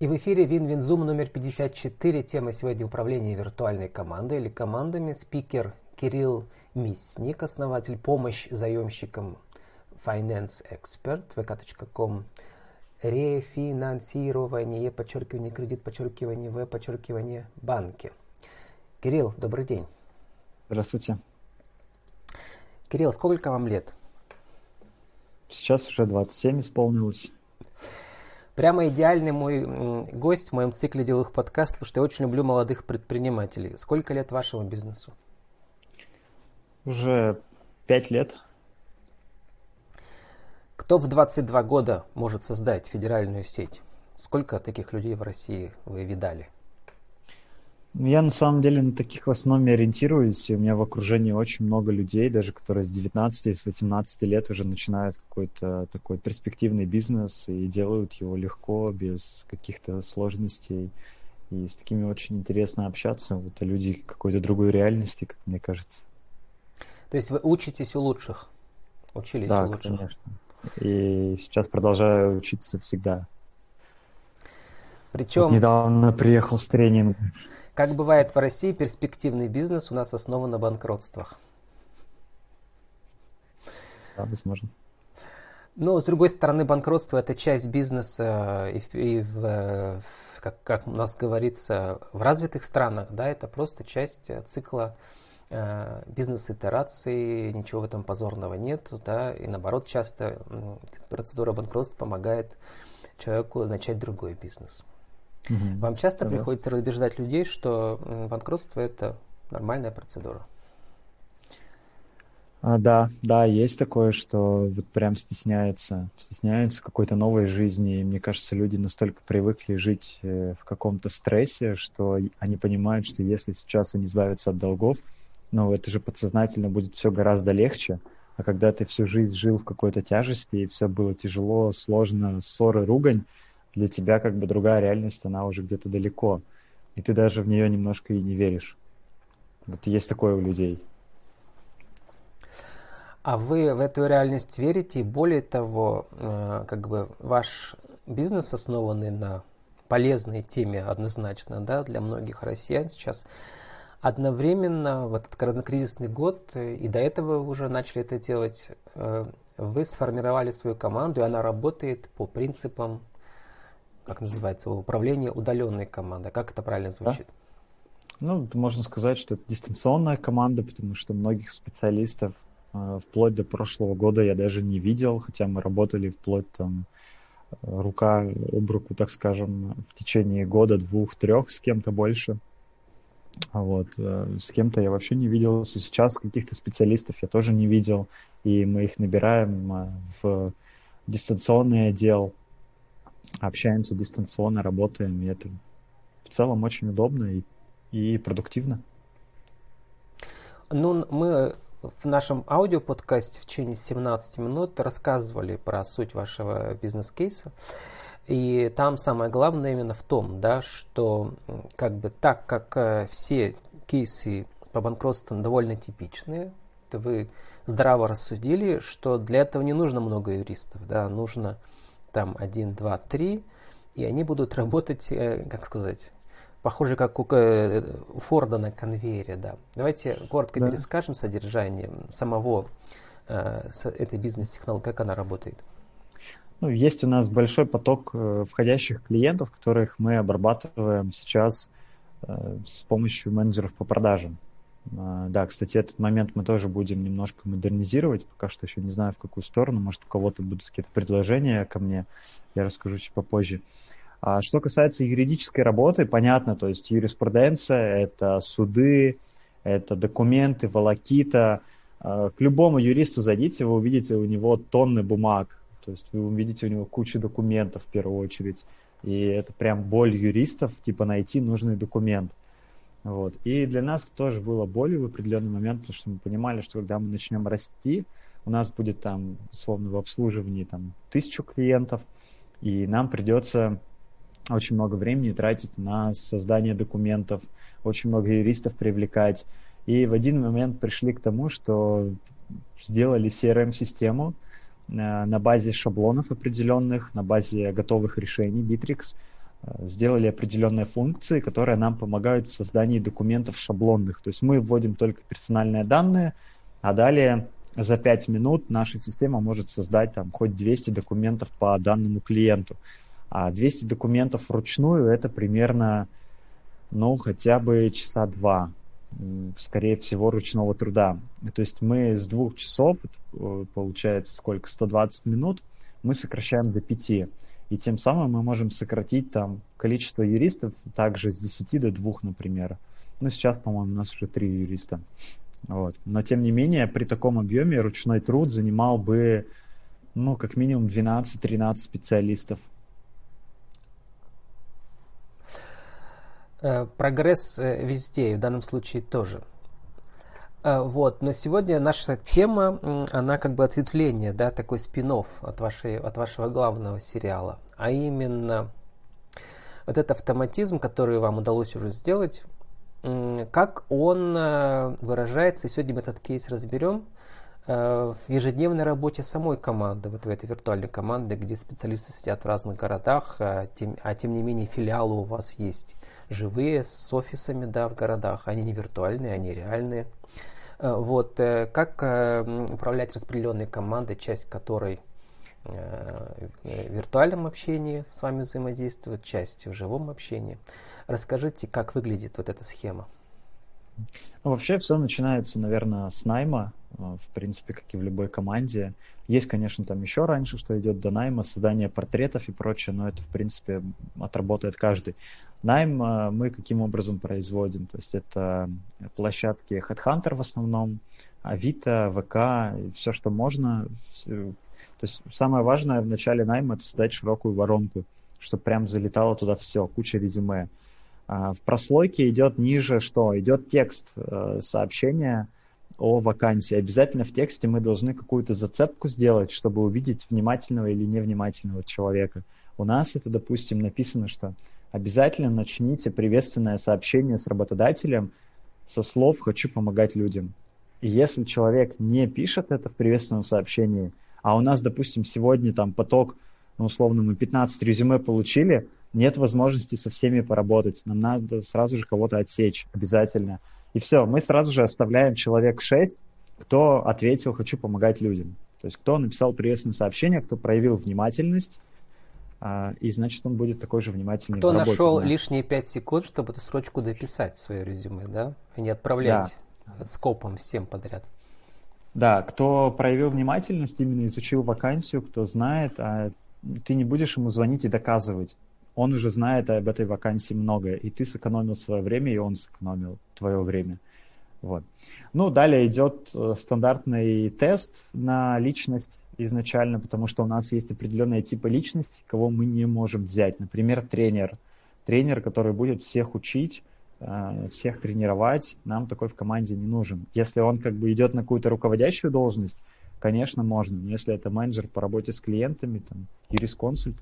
И в эфире Win-Win Zoom номер 54. Тема сегодня управление виртуальной командой или командами. Спикер Кирилл Мисник, основатель помощь заемщикам Finance Expert, vk.com. Рефинансирование, подчеркивание, кредит, подчеркивание, в, подчеркивание, банки. Кирилл, добрый день. Здравствуйте. Кирилл, сколько вам лет? Сейчас уже 27 исполнилось. Прямо идеальный мой гость в моем цикле деловых подкастов, потому что я очень люблю молодых предпринимателей. Сколько лет вашему бизнесу? Уже пять лет. Кто в 22 года может создать федеральную сеть? Сколько таких людей в России вы видали? Ну, я на самом деле на таких в основном ориентируюсь, и у меня в окружении очень много людей, даже которые с 19 и с 18 лет уже начинают какой-то такой перспективный бизнес и делают его легко, без каких-то сложностей. И с такими очень интересно общаться. Вот а люди какой-то другой реальности, как мне кажется. То есть вы учитесь у лучших? Учились да, у лучших? конечно. И сейчас продолжаю учиться всегда. Причем... Вот недавно приехал с тренинга. Как бывает в России, перспективный бизнес у нас основан на банкротствах. Да, возможно. Но, с другой стороны, банкротство – это часть бизнеса, и, и в, как, как у нас говорится, в развитых странах, да, это просто часть цикла э, бизнес-итерации, ничего в этом позорного нет, да, и наоборот, часто процедура банкротства помогает человеку начать другой бизнес. Угу. Вам часто Согласен. приходится убеждать людей, что банкротство это нормальная процедура? А, да, да, есть такое, что вот прям стесняются, стесняются какой-то новой жизни. И мне кажется, люди настолько привыкли жить э, в каком-то стрессе, что они понимают, что если сейчас они избавятся от долгов, ну, это же подсознательно будет все гораздо легче. А когда ты всю жизнь жил в какой-то тяжести, и все было тяжело, сложно, ссоры, ругань, для тебя как бы другая реальность, она уже где-то далеко. И ты даже в нее немножко и не веришь. Вот есть такое у людей. А вы в эту реальность верите? И более того, э, как бы ваш бизнес, основанный на полезной теме однозначно да, для многих россиян сейчас, одновременно в этот коронакризисный год, э, и до этого вы уже начали это делать, э, вы сформировали свою команду, и она работает по принципам как называется, управление удаленной командой. Как это правильно звучит? Да? Ну, можно сказать, что это дистанционная команда, потому что многих специалистов э, вплоть до прошлого года я даже не видел, хотя мы работали вплоть там э, рука об руку, так скажем, в течение года, двух, трех с кем-то больше. А вот. Э, с кем-то я вообще не виделся. Сейчас каких-то специалистов я тоже не видел, и мы их набираем в дистанционный отдел, общаемся дистанционно, работаем, и это в целом очень удобно и, и продуктивно. Ну, мы в нашем аудиоподкасте в течение 17 минут рассказывали про суть вашего бизнес-кейса. И там самое главное именно в том, да, что как бы так как э, все кейсы по банкротству довольно типичные, то вы здраво рассудили, что для этого не нужно много юристов, да, нужно там 1, 2, 3, и они будут работать, э, как сказать, похоже, как у, э, у Форда на конвейере, да. Давайте коротко да. перескажем содержание самого э, этой бизнес-технологии, как она работает. Ну, есть у нас большой поток входящих клиентов, которых мы обрабатываем сейчас э, с помощью менеджеров по продажам. А, да, кстати, этот момент мы тоже будем немножко модернизировать. Пока что еще не знаю, в какую сторону. Может, у кого-то будут какие-то предложения ко мне. Я расскажу чуть попозже. А что касается юридической работы, понятно, то есть юриспруденция – это суды, это документы, волокита. А, к любому юристу зайдите, вы увидите у него тонны бумаг. То есть вы увидите у него кучу документов в первую очередь. И это прям боль юристов, типа найти нужный документ. Вот. И для нас тоже было болью в определенный момент, потому что мы понимали, что когда мы начнем расти, у нас будет там, условно, в обслуживании там тысячу клиентов, и нам придется очень много времени тратить на создание документов, очень много юристов привлекать. И в один момент пришли к тому, что сделали CRM-систему э, на базе шаблонов определенных, на базе готовых решений Bittrex, сделали определенные функции, которые нам помогают в создании документов шаблонных. То есть мы вводим только персональные данные, а далее за 5 минут наша система может создать там хоть 200 документов по данному клиенту. А 200 документов вручную это примерно, ну, хотя бы часа два, скорее всего, ручного труда. То есть мы с двух часов, э, получается сколько, 120 минут, мы сокращаем до 5. И тем самым мы можем сократить там количество юристов также с 10 до 2, например. Ну, сейчас, по-моему, у нас уже 3 юриста. Вот. Но, тем не менее, при таком объеме ручной труд занимал бы, ну, как минимум 12-13 специалистов. Э, прогресс э, везде, и в данном случае тоже. Э, вот, но сегодня наша тема, она как бы ответвление, да, такой спин от, вашей, от вашего главного сериала, а именно вот этот автоматизм, который вам удалось уже сделать, как он выражается, и сегодня мы этот кейс разберем, в ежедневной работе самой команды, вот в этой виртуальной команде, где специалисты сидят в разных городах, а тем, а тем не менее филиалы у вас есть живые, с офисами, да, в городах. Они не виртуальные, они реальные. Э, вот, э, как э, управлять распределенной командой, часть которой в виртуальном общении с вами взаимодействует, часть в живом общении. Расскажите, как выглядит вот эта схема. Ну, вообще все начинается, наверное, с найма, в принципе, как и в любой команде. Есть, конечно, там еще раньше, что идет до найма, создание портретов и прочее, но это, в принципе, отработает каждый. Найм э, мы каким образом производим? То есть это площадки Headhunter в основном, Авито, ВК, все, что можно. То есть самое важное в начале найма это создать широкую воронку, чтобы прям залетало туда все, куча резюме. А в прослойке идет ниже что? Идет текст э, сообщения о вакансии. Обязательно в тексте мы должны какую-то зацепку сделать, чтобы увидеть внимательного или невнимательного человека. У нас это, допустим, написано, что обязательно начните приветственное сообщение с работодателем со слов «хочу помогать людям». И если человек не пишет это в приветственном сообщении, а у нас, допустим, сегодня там поток, ну, условно, мы 15 резюме получили, нет возможности со всеми поработать. Нам надо сразу же кого-то отсечь обязательно. И все, мы сразу же оставляем человек 6, кто ответил «хочу помогать людям». То есть кто написал приветственное сообщение, кто проявил внимательность, и значит он будет такой же внимательный Кто нашел лишние 5 секунд, чтобы эту строчку дописать в свое резюме, да? А не отправлять да. скопом всем подряд. Да, кто проявил внимательность, именно изучил вакансию, кто знает, а ты не будешь ему звонить и доказывать. Он уже знает об этой вакансии многое, и ты сэкономил свое время, и он сэкономил твое время. Вот. Ну, далее идет э, стандартный тест на личность изначально, потому что у нас есть определенные типы личности, кого мы не можем взять. Например, тренер. Тренер, который будет всех учить, э, всех тренировать, нам такой в команде не нужен. Если он как бы идет на какую-то руководящую должность, конечно, можно. Но если это менеджер по работе с клиентами, там, юрисконсульт,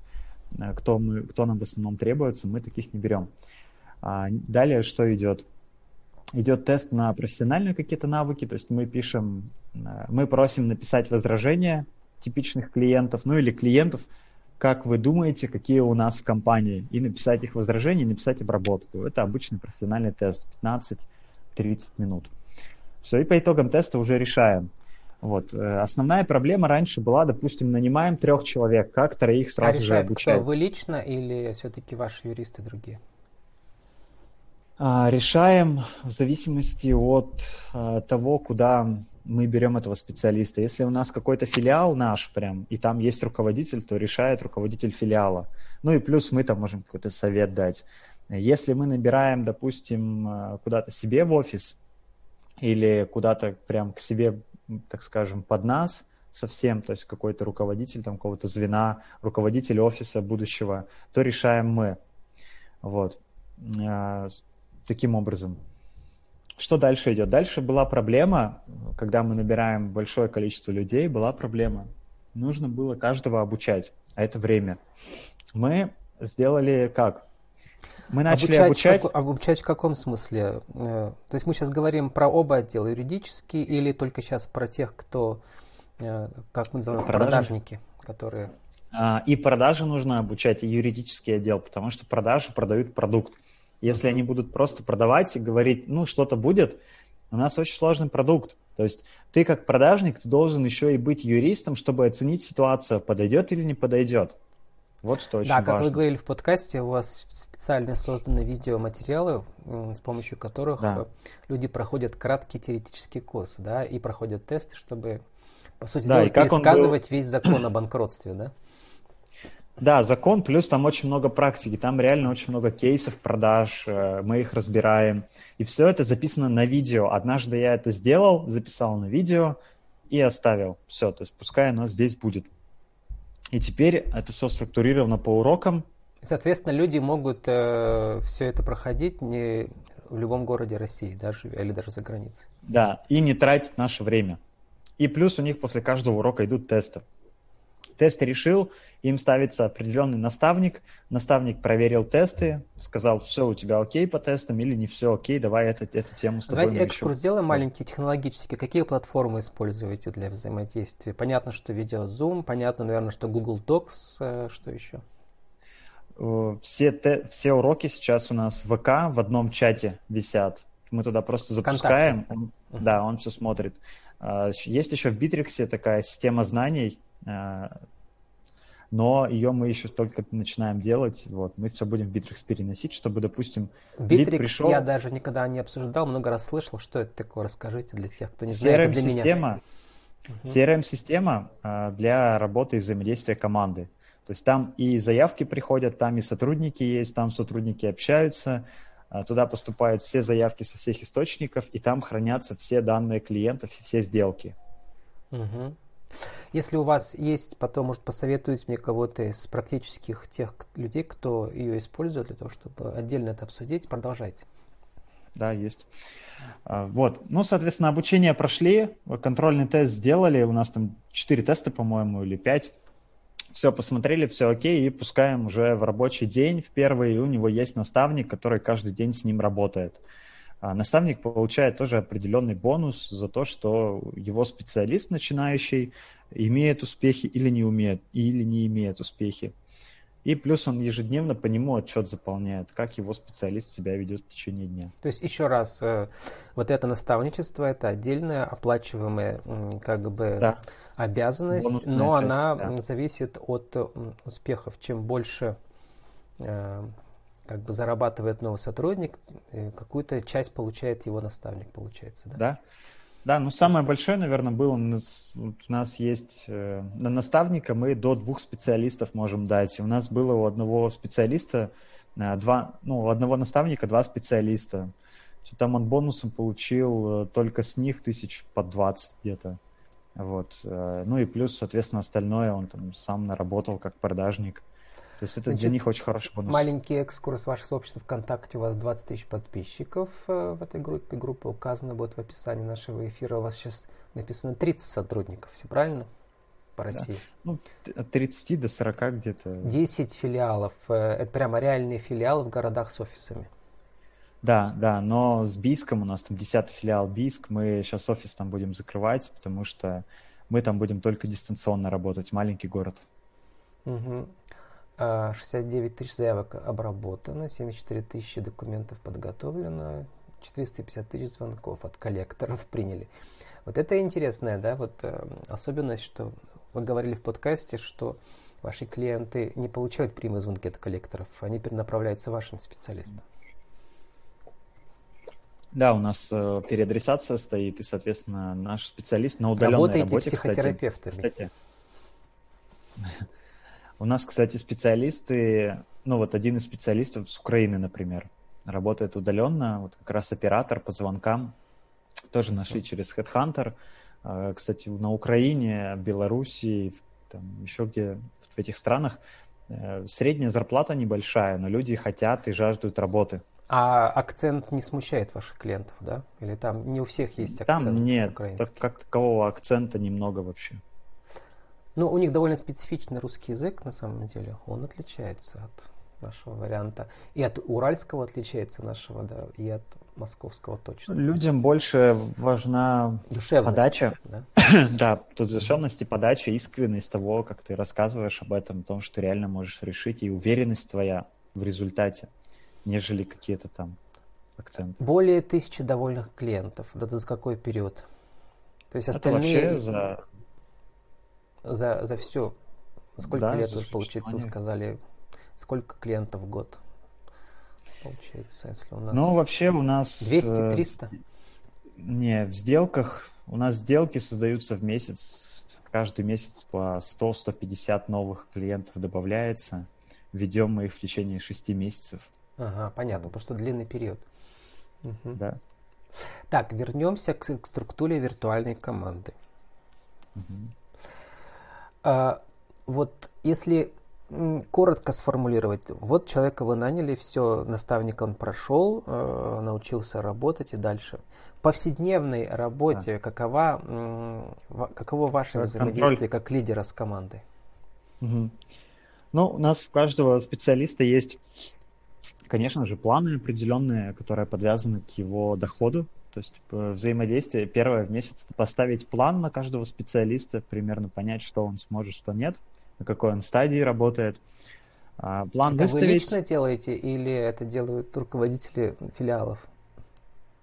э, кто, мы, кто нам в основном требуется, мы таких не берем. А далее что идет? идет тест на профессиональные какие-то навыки, то есть мы пишем, э, мы просим написать возражения типичных клиентов, ну или клиентов, как вы думаете, какие у нас в компании, и написать их возражения, написать обработку. Это обычный профессиональный тест, 15-30 минут. Все, и по итогам теста уже решаем. Вот. Э, основная проблема раньше была, допустим, нанимаем трех человек, как троих сразу а же обучать. Кто, вы лично или все-таки ваши юристы другие? А, решаем в зависимости от а, того, куда мы берем этого специалиста. Если у нас какой-то филиал наш прям, и там есть руководитель, то решает руководитель филиала. Ну и плюс мы там можем какой-то совет дать. Если мы набираем, допустим, а, куда-то себе в офис или куда-то прям к себе, так скажем, под нас совсем, то есть какой-то руководитель там какого-то звена, руководитель офиса будущего, то решаем мы. Вот таким образом. Что дальше идет? Дальше была проблема, когда мы набираем большое количество людей, была проблема. Нужно было каждого обучать, а это время. Мы сделали как? Мы начали обучать... Обучать, обучать в каком смысле? Э, то есть мы сейчас говорим про оба отдела, юридический или только сейчас про тех, кто, э, как мы называем, продажники, которые... А, и продажи нужно обучать, и юридический отдел, потому что продажи продают продукт. Если они будут просто продавать и говорить, ну, что-то будет, у нас очень сложный продукт. То есть ты как продажник, ты должен еще и быть юристом, чтобы оценить ситуацию, подойдет или не подойдет. Вот что очень Да, как важно. вы говорили в подкасте, у вас специально созданы видеоматериалы, с помощью которых да. люди проходят краткий теоретический курс, да, и проходят тесты, чтобы, по сути да, дела, пересказывать был... весь закон о банкротстве, да? Да, закон, плюс там очень много практики, там реально очень много кейсов продаж, э, мы их разбираем. И все это записано на видео. Однажды я это сделал, записал на видео и оставил. Все, то есть пускай оно здесь будет. И теперь это все структурировано по урокам. Соответственно, люди могут э, все это проходить не в любом городе России, даже или даже за границей. Да, и не тратить наше время. И плюс у них после каждого урока идут тесты. Тесты решил, им ставится определенный наставник, наставник проверил тесты, сказал, все у тебя окей по тестам или не все окей, давай эту, эту тему с тобой Давайте экскурс еще... сделаем маленький технологический. Какие платформы используете для взаимодействия? Понятно, что видео Zoom, понятно, наверное, что Google Docs, э, что еще? Все, те, все уроки сейчас у нас в ВК в одном чате висят. Мы туда просто запускаем, он, uh-huh. да, он все смотрит. А, есть еще в Битриксе такая система знаний, но ее мы еще только начинаем делать. Вот, мы все будем в Bittrex переносить, чтобы, допустим, Bittrex пришел... я даже никогда не обсуждал, много раз слышал, что это такое, расскажите для тех, кто не знает, для меня. CRM-система а, для работы и взаимодействия команды. То есть там и заявки приходят, там и сотрудники есть, там сотрудники общаются, а, туда поступают все заявки со всех источников, и там хранятся все данные клиентов и все сделки. Угу. Если у вас есть, потом, может, посоветуете мне кого-то из практических тех людей, кто ее использует для того, чтобы отдельно это обсудить, продолжайте. Да, есть. А, вот. Ну, соответственно, обучение прошли, контрольный тест сделали, у нас там 4 теста, по-моему, или 5. Все посмотрели, все окей, и пускаем уже в рабочий день в первый, и у него есть наставник, который каждый день с ним работает. А наставник получает тоже определенный бонус за то, что его специалист начинающий имеет успехи или не умеет, или не имеет успехи. И плюс он ежедневно по нему отчет заполняет, как его специалист себя ведет в течение дня. То есть еще раз, э, вот это наставничество, это отдельная оплачиваемая как бы да. обязанность, Бонусная но часть, она да. зависит от успехов. Чем больше э, как бы зарабатывает новый сотрудник, какую-то часть получает его наставник, получается, да? Да. Да, ну самое большое, наверное, было у нас, у нас есть э, на наставника мы до двух специалистов можем дать. У нас было у одного специалиста э, два, ну у одного наставника два специалиста. Там он бонусом получил э, только с них тысяч по 20 где-то. Вот. Э, ну и плюс, соответственно, остальное он там сам наработал как продажник. То есть это Значит, для них очень хороший бонус. Маленький экскурс. Ваше сообщество ВКонтакте. У вас 20 тысяч подписчиков э, в этой группе. Группа указана будет в описании нашего эфира. У вас сейчас написано 30 сотрудников. Все правильно? По России. Да. Ну, от 30 до 40 где-то. 10 филиалов. Э, это прямо реальные филиалы в городах с офисами. Да, да, но с Бийском у нас там 10 филиал Бийск, мы сейчас офис там будем закрывать, потому что мы там будем только дистанционно работать, маленький город. Угу. 69 тысяч заявок обработано, 74 тысячи документов подготовлено, 450 тысяч звонков от коллекторов приняли. Вот это интересная, да, вот э, особенность, что вы говорили в подкасте, что ваши клиенты не получают прямые звонки от коллекторов, они перенаправляются вашим специалистам. Да, у нас э, переадресация стоит, и, соответственно, наш специалист на удаленной Работаете работе, психотерапевтами. Кстати, кстати у нас, кстати, специалисты, ну вот один из специалистов с Украины, например, работает удаленно, вот как раз оператор по звонкам, тоже нашли через Headhunter. А, кстати, на Украине, Белоруссии, там еще где в этих странах э, средняя зарплата небольшая, но люди хотят и жаждут работы. А акцент не смущает ваших клиентов, да? Или там не у всех есть акцент? Там нет, так, как такового акцента немного вообще. Ну, у них довольно специфичный русский язык, на самом деле. Он отличается от нашего варианта. И от уральского отличается нашего, да, и от московского точно. Людям больше важна Душевность, подача. Да? да, тут душевность и подача, искренность того, как ты рассказываешь об этом, о том, что ты реально можешь решить, и уверенность твоя в результате, нежели какие-то там акценты. Более тысячи довольных клиентов. Это за какой период? То есть Это остальные вообще за... за, за все. Сколько Да, лет, уже, получается, вы сказали, сколько клиентов в год? Получается, если у нас Ну, вообще у нас... э, 200-300? Не, в сделках, у нас сделки создаются в месяц, каждый месяц по 100-150 новых клиентов добавляется. Ведем мы их в течение 6 месяцев. Ага, понятно, потому что длинный период. Мгм. Да. Так, вернемся к, к структуре виртуальной команды. Мгм. А, вот если коротко сформулировать, вот человека вы наняли, все, наставник он прошел, э, научился работать и дальше. В повседневной работе какова, м, ва- каково ваше взаимодействие как лидера с командой? Мгм. Ну, у нас у каждого специалиста есть, конечно же, планы определенные, которые подвязаны к его доходу. То есть э, взаимодействие первое в месяц поставить план на каждого специалиста, примерно понять, что он сможет, что нет, на какой он стадии работает. А, План это вы выставить. лично делаете или это делают руководители филиалов?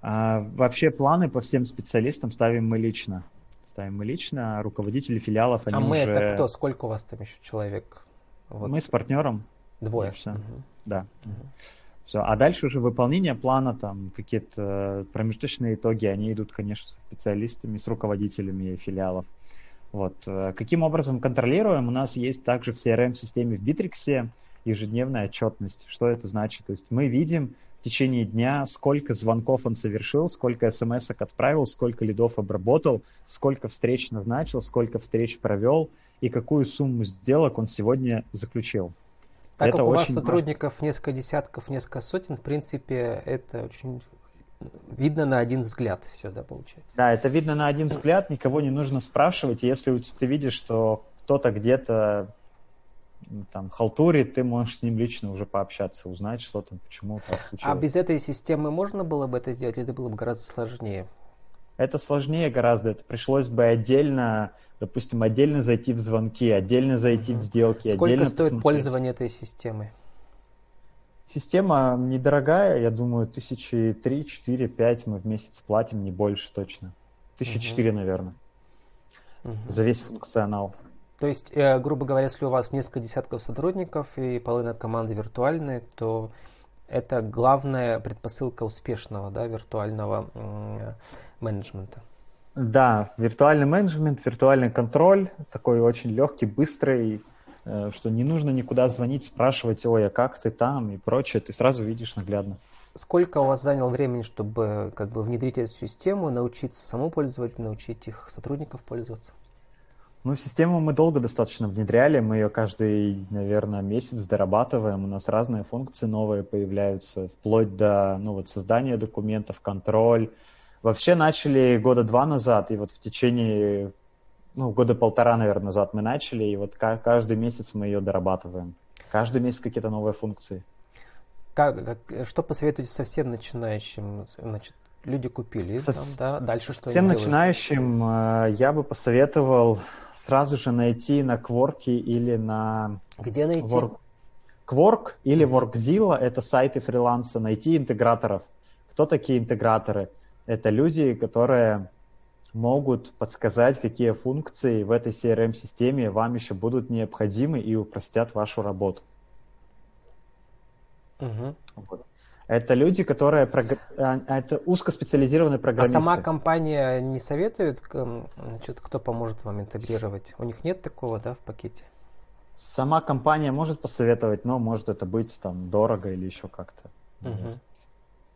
А, вообще планы по всем специалистам ставим мы лично. Ставим мы лично, а руководители филиалов, они а мы уже... это кто? Сколько у вас там еще человек? Вот Мы с партнером, двое. Мгм. да. Мгм. Все. А дальше уже выполнение плана, там какие-то промежуточные итоги, они идут, конечно, со специалистами, с руководителями филиалов. Вот. Э, Каким образом контролируем? У нас есть также в CRM-системе в Bittrex ежедневная отчетность. Что это значит? То есть мы видим в течение дня, сколько звонков он совершил, сколько смс отправил, сколько лидов обработал, сколько встреч назначил, сколько встреч провел и какую сумму сделок он сегодня заключил. Так Это как у вас очень важно. сотрудников несколько десятков, несколько сотен, в принципе, это очень видно на один взгляд все, да, получается. Да, это видно на один взгляд, никого не нужно спрашивать. Если ты видишь, что кто-то где-то там халтурит, ты можешь с ним лично уже пообщаться, узнать, что там, почему так А случилось. без этой системы можно было бы это сделать, или это было бы гораздо сложнее? Это сложнее гораздо, это пришлось бы отдельно, допустим, отдельно зайти в звонки, отдельно зайти Мгм. в сделки, Сколько стоит посмотреть. пользование этой системой? Система недорогая, я думаю, тысячи три, четыре, пять мы в месяц платим, не больше точно. Тысячи четыре, наверное, Мгм. за весь функционал. То есть, э, грубо говоря, если у вас несколько десятков сотрудников и половина команды виртуальные, то это главная предпосылка успешного да, виртуального м, менеджмента. Да, виртуальный менеджмент, виртуальный контроль, такой очень легкий, быстрый, э, что не нужно никуда звонить, спрашивать, ой, а как ты там и прочее, ты сразу видишь наглядно. Сколько у вас заняло времени, чтобы как бы внедрить эту систему, научиться самому пользоваться, научить их сотрудников пользоваться? Ну, систему мы долго достаточно внедряли, мы ее каждый, наверное, месяц дорабатываем, у нас разные функции новые появляются, вплоть до ну, вот, создания документов, контроль. Вообще начали года два назад, и вот в течение, ну, года полтора, наверное, назад мы начали, и вот ка- каждый месяц мы ее дорабатываем. Каждый месяц какие-то новые функции. Как, как- что посоветуете совсем начинающим? Значит, люди купили, Со- там, да, дальше что Всем они делают? начинающим э, я бы посоветовал сразу же найти на Кворке или на Где найти? Work, Quark или Workzilla — это сайты фриланса, найти интеграторов. Кто такие интеграторы? Это люди, которые могут подсказать, какие функции в этой CRM-системе вам еще будут необходимы и упростят вашу работу. Мгм. Вот. Это люди, которые... прогр- а, а Это узкоспециализированные А программисты. сама компания не советует, к- м, значит, кто поможет вам интегрировать? У них нет такого, да, в пакете? Сама компания может посоветовать, но может это быть там дорого или еще как-то. Мгм.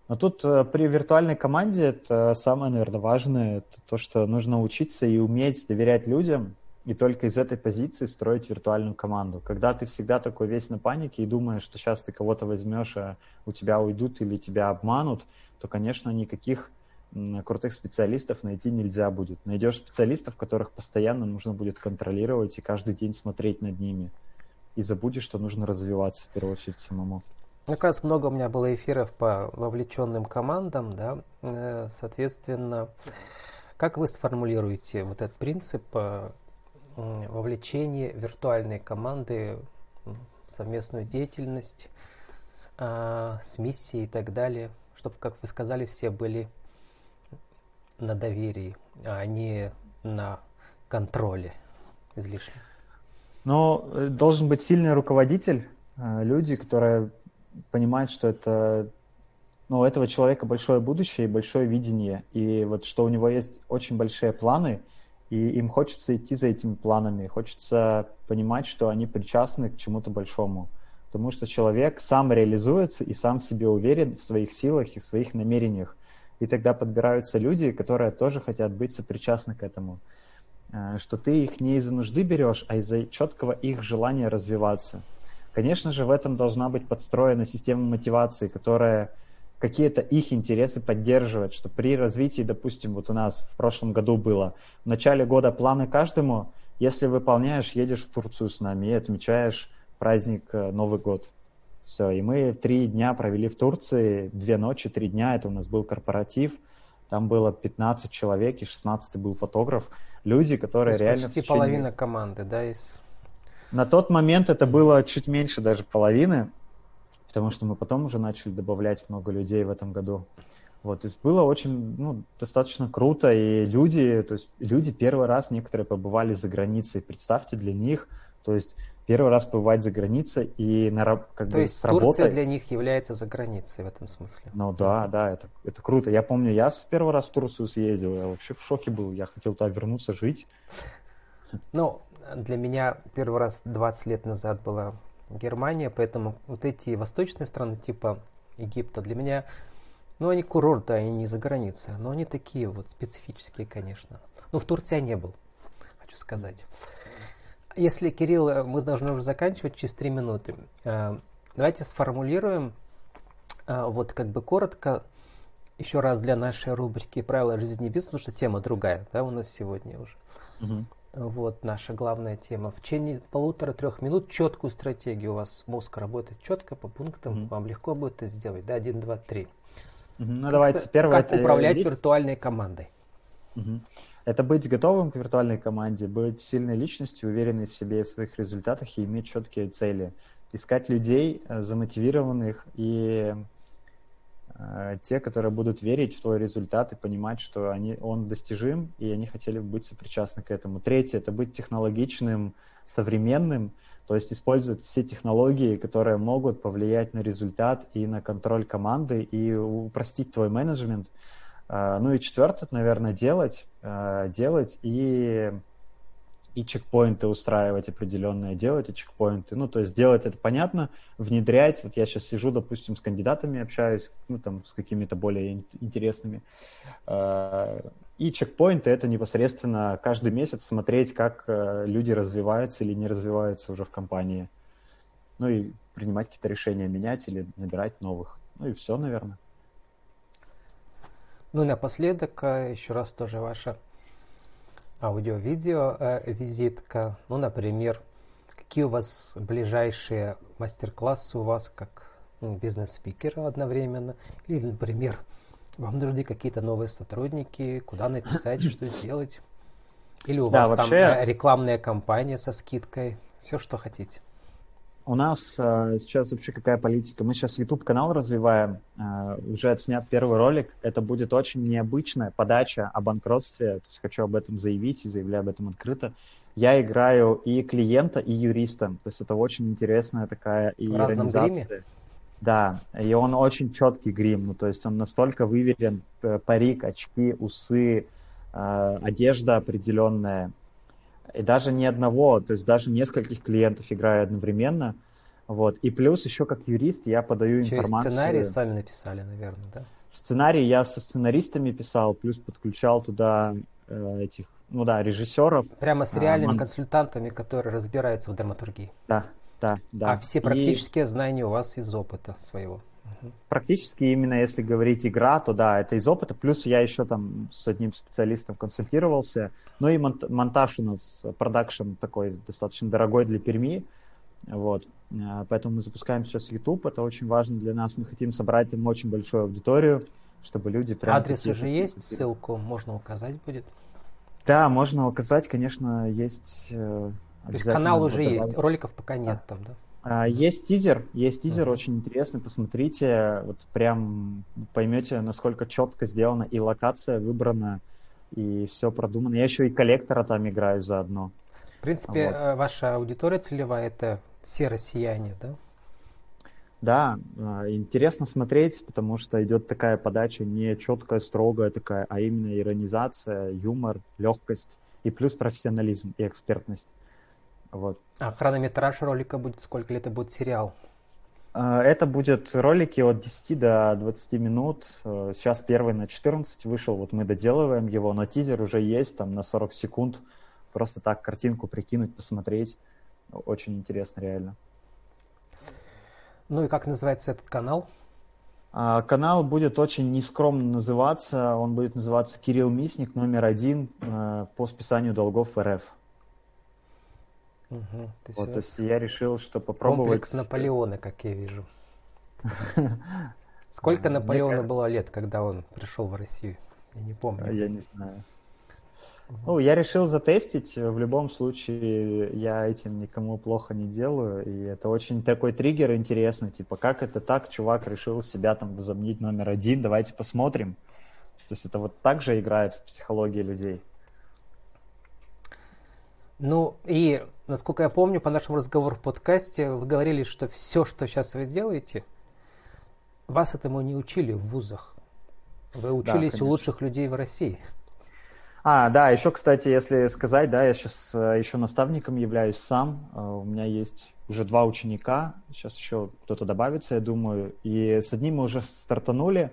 Но тут э, при виртуальной команде это самое, наверное, важное, это то, что нужно учиться и уметь доверять людям, и только из этой позиции строить виртуальную команду. Когда ты всегда такой весь на панике и думаешь, что сейчас ты кого-то возьмешь, а у тебя уйдут или тебя обманут, то, конечно, никаких крутых специалистов найти нельзя будет. Найдешь специалистов, которых постоянно нужно будет контролировать и каждый день смотреть над ними. И забудешь, что нужно развиваться в первую очередь самому. Ну, как раз много у меня было эфиров по вовлеченным командам, да, э, соответственно, как вы сформулируете вот этот принцип э, вовлечения виртуальной команды в совместную деятельность а, с миссией и так далее, чтобы, как вы сказали, все были на доверии, а не на контроле излишнем? Ну, э, должен быть сильный руководитель, э, люди, которые понимают, что это ну, у этого человека большое будущее и большое видение, и вот что у него есть очень большие планы, и им хочется идти за этими планами, хочется понимать, что они причастны к чему-то большому, потому что человек сам реализуется и сам себе уверен в своих силах и в своих намерениях, и тогда подбираются люди, которые тоже хотят быть сопричастны к этому. Э, что ты их не из-за нужды берешь, а из-за четкого их желания развиваться. Конечно же, в этом должна быть подстроена система мотивации, которая какие-то их интересы поддерживает, что при развитии, допустим, вот у нас в прошлом году было, в начале года планы каждому, если выполняешь, едешь в Турцию с нами и отмечаешь праздник э, Новый год. Все, и мы три дня провели в Турции, две ночи, три дня, это у нас был корпоратив, там было 15 человек, и 16 был фотограф. Люди, которые То реально... Почти течение... половина команды, да, из... На тот момент это было чуть меньше даже половины, потому что мы потом уже начали добавлять много людей в этом году. Вот, то есть было очень, ну, достаточно круто, и люди, то есть люди первый раз некоторые побывали за границей. Представьте для них, то есть первый раз побывать за границей и на, как То бы есть с работой... Турция для них является за границей в этом смысле? Ну да, да, это, это круто. Я помню, я с первый раз в Турцию съездил, я вообще в шоке был, я хотел туда вернуться жить. Ну, для меня первый раз 20 лет назад была Германия, поэтому вот эти восточные страны типа Египта для меня, ну они курорты, они не за границей, но они такие вот специфические, конечно. Ну в Турции я не был, хочу сказать. Если, Кирилл, мы должны уже заканчивать через три минуты. Э, давайте сформулируем э, вот как бы коротко еще раз для нашей рубрики «Правила жизни и бизнеса», потому что тема другая, да, у нас сегодня уже. Угу. Вот наша главная тема. В течение полутора-трех минут четкую стратегию у вас мозг работает четко по пунктам, угу. вам легко будет это сделать. Да, один, два, три. Ну, как давайте первое. Как управлять виртуальной командой. Угу. Это быть готовым к виртуальной команде, быть сильной личностью, уверенной в себе и в своих результатах и иметь четкие цели. Искать людей э, замотивированных и те, которые будут верить в твой результат и понимать, что они, он достижим, и они хотели бы быть сопричастны к этому. Третье – это быть технологичным, современным, то есть использовать все технологии, которые могут повлиять на результат и на контроль команды и упростить твой менеджмент – а, ну и четвертое, наверное, делать, а, делать и, и чекпоинты устраивать определенные, делать и чекпоинты. Ну, то есть делать это понятно, внедрять. Вот я сейчас сижу, допустим, с кандидатами общаюсь, ну, там, с какими-то более интересными. А, и чекпоинты — это непосредственно каждый месяц смотреть, как люди развиваются или не развиваются уже в компании. Ну и принимать какие-то решения, менять или набирать новых. Ну и все, наверное. Ну и напоследок э, еще раз тоже ваша аудио-видео э, визитка. Ну, например, какие у вас ближайшие мастер-классы у вас как ну, бизнес-спикера одновременно? Или, например, вам нужны какие-то новые сотрудники, куда написать, что сделать? Или у да, вас вообще... там э, рекламная кампания со скидкой? Все, что хотите. У нас э, сейчас вообще какая политика? Мы сейчас YouTube канал развиваем, э, уже отснят первый ролик. Это будет очень необычная подача о банкротстве. То есть хочу об этом заявить и заявляю об этом открыто. Я играю и клиента, и юриста. То есть это очень интересная такая и иронизация. Да, и он очень четкий грим, ну, то есть он настолько выверен, э, парик, очки, усы, э, одежда определенная, и даже не одного, то есть даже нескольких клиентов играю одновременно. Вот. И плюс еще как юрист я подаю еще информацию. сценарий сами написали, наверное, да? Сценарий я со сценаристами писал, плюс подключал туда э, этих, ну да, режиссеров. Прямо с реальными а, консультантами, которые разбираются в драматургии. Да, да, да. А все практические и... знания у вас из опыта своего. Практически именно если говорить игра, то да, это из опыта. Плюс я еще там с одним специалистом консультировался. Ну и монтаж у нас, продакшн такой достаточно дорогой для Перми. Вот. Э, поэтому мы запускаем сейчас YouTube. Это очень важно для нас. Мы хотим собрать там очень большую аудиторию, чтобы люди прям... Адрес уже есть, ссылку можно указать будет? Да, можно указать, конечно, есть... То есть канал уже есть, роликов пока нет да. там, да? А, есть тизер, есть тизер, uh-huh. очень интересный, посмотрите, вот прям поймете, насколько четко сделана и локация выбрана, и все продумано. Я еще и коллектора там играю заодно. В принципе, вот. Э, ваша аудитория целевая это все россияне, да? Да, а, интересно смотреть, потому что идет такая подача не четкая, строгая такая, а именно иронизация, юмор, легкость и плюс профессионализм и экспертность. Вот. А хронометраж ролика будет сколько лет это будет сериал? А, это будет ролики от 10 до 20 минут. Э, сейчас первый на 14 вышел, вот мы доделываем его, но тизер уже есть там на 40 секунд. Просто так картинку прикинуть, посмотреть. Очень интересно, реально. Ну и как называется этот канал? А, канал будет очень нескромно называться. Он будет называться Кирилл Мисник номер один э, по списанию долгов РФ. Угу, то, вот, то есть я решил, что попробовать... Комплекс Наполеона, как я вижу. Сколько Наполеону было лет, когда он пришел в Россию? Я не помню. Я не знаю. Ну, я решил затестить. В любом случае, я этим никому плохо не делаю. И это очень такой триггер интересный. Типа, как это так, чувак решил себя там возомнить номер один, давайте посмотрим. То есть это вот так же играет в психологии людей. Ну, и насколько я помню, по нашему разговору в подкасте, вы говорили, что все, что сейчас вы делаете, вас этому не учили в вузах. Вы учились да, у лучших людей в России. А, да, еще, кстати, если сказать, да, я сейчас э, еще наставником являюсь сам. Э, у меня есть уже два ученика, сейчас еще кто-то добавится, я думаю. И с одним мы уже стартанули.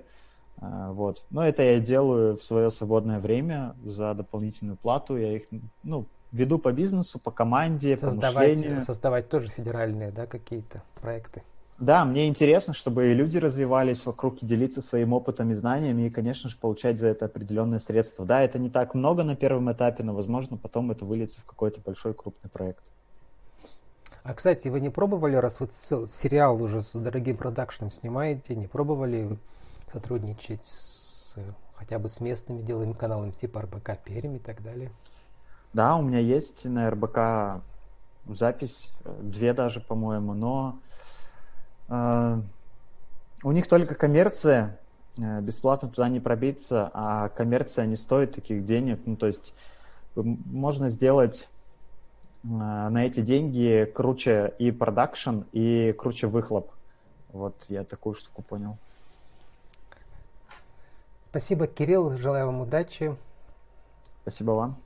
Э, вот. Но это я делаю в свое свободное время за дополнительную плату. Я их, ну, веду по бизнесу, по команде, создавать, по мышлению. Создавать тоже федеральные, да, какие-то проекты. Да, мне интересно, чтобы люди развивались вокруг и делиться своим опытом и знаниями, и, конечно же, получать за это определенные средства. Да, это не так много на первом этапе, но, возможно, потом это выльется в какой-то большой крупный проект. А, кстати, вы не пробовали, раз вы сериал уже с дорогим продакшном снимаете, не пробовали сотрудничать с, хотя бы с местными деловыми каналами типа РБК Пермь и так далее? Да, у меня есть на РБК запись, две даже, по-моему, но э, у них только коммерция, э, бесплатно туда не пробиться, а коммерция не стоит таких денег. Ну, то есть можно сделать э, на эти деньги круче и продакшн, и круче выхлоп. Вот я такую штуку понял. Спасибо, Кирилл. Желаю вам удачи. Спасибо вам.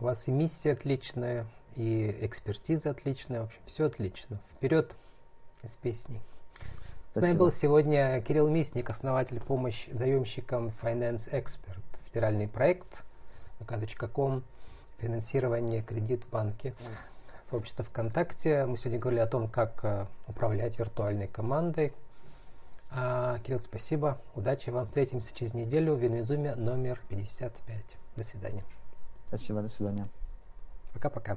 У вас и миссия отличная, и экспертиза отличная. В общем, все отлично. Вперед с песней. Спасибо. С нами был сегодня Кирилл Мисник, основатель помощи заемщикам Finance Expert. Федеральный проект vk.com, финансирование, кредит в банке. Сообщество ВКонтакте. Мы сегодня говорили о том, как э, управлять виртуальной командой. А, Кирилл, спасибо. Удачи вам. Встретимся через неделю в Венезуме номер 55. До свидания. Спасибо, до свидания. Пока-пока.